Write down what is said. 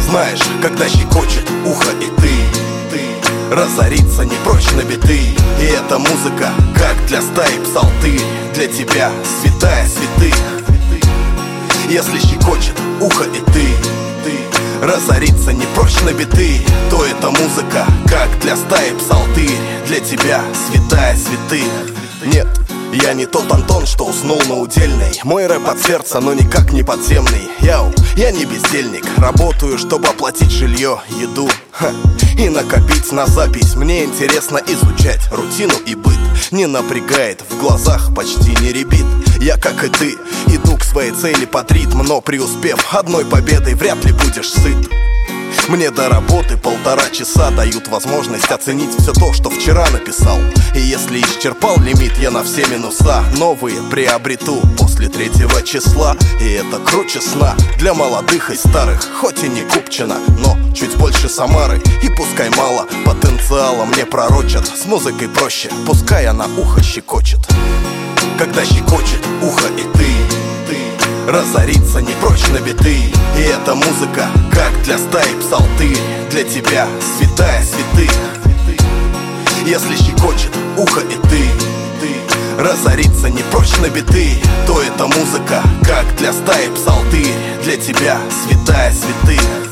Знаешь, когда щекочет ухо и ты, ты Разориться не прочь на биты. И эта музыка, как для стаи псалтырь Для тебя святая святых Если щекочет ухо и ты, ты Разориться не прочь на биты То эта музыка, как для стаи псалтырь Для тебя святая святых Нет, я не тот Антон, что уснул на удельной. Мой рэп от сердца, но никак не подземный. Яу, я не бездельник. Работаю, чтобы оплатить жилье, еду ха, И накопить на запись. Мне интересно изучать рутину и быт. Не напрягает, в глазах почти не ребит Я, как и ты, иду к своей цели под ритм Но преуспев одной победой, вряд ли будешь сыт. Мне до работы полтора часа дают возможность оценить все то, что вчера написал если исчерпал лимит я на все минуса. Новые приобрету после третьего числа. И это круче сна для молодых и старых. Хоть и не Купчина, но чуть больше Самары. И пускай мало потенциала мне пророчат. С музыкой проще, пускай она ухо щекочет. Когда щекочет ухо и ты, Разориться не прочь на биты. И эта музыка, как для стаи псалтырь. Для тебя святая святых. Если щекочет ты Разориться не прочь на биты. То эта музыка, как для стаи псалтырь Для тебя святая святых